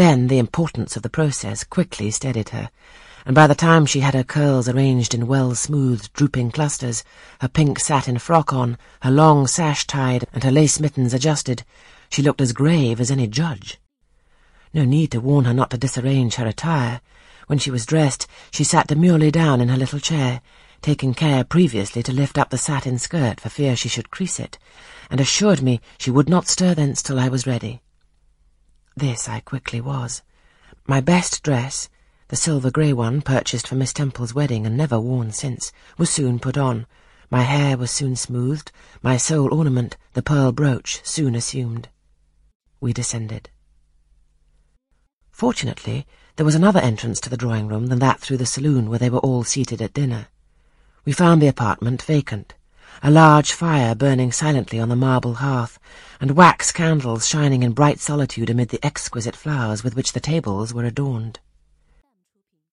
Then the importance of the process quickly steadied her, and by the time she had her curls arranged in well-smoothed, drooping clusters, her pink satin frock on, her long sash tied, and her lace mittens adjusted, she looked as grave as any judge. No need to warn her not to disarrange her attire. When she was dressed, she sat demurely down in her little chair, taking care previously to lift up the satin skirt for fear she should crease it, and assured me she would not stir thence till I was ready. This I quickly was. My best dress, the silver grey one purchased for Miss Temple's wedding and never worn since, was soon put on. My hair was soon smoothed, my sole ornament, the pearl brooch, soon assumed. We descended. Fortunately, there was another entrance to the drawing-room than that through the saloon where they were all seated at dinner. We found the apartment vacant, a large fire burning silently on the marble hearth, and wax candles shining in bright solitude amid the exquisite flowers with which the tables were adorned.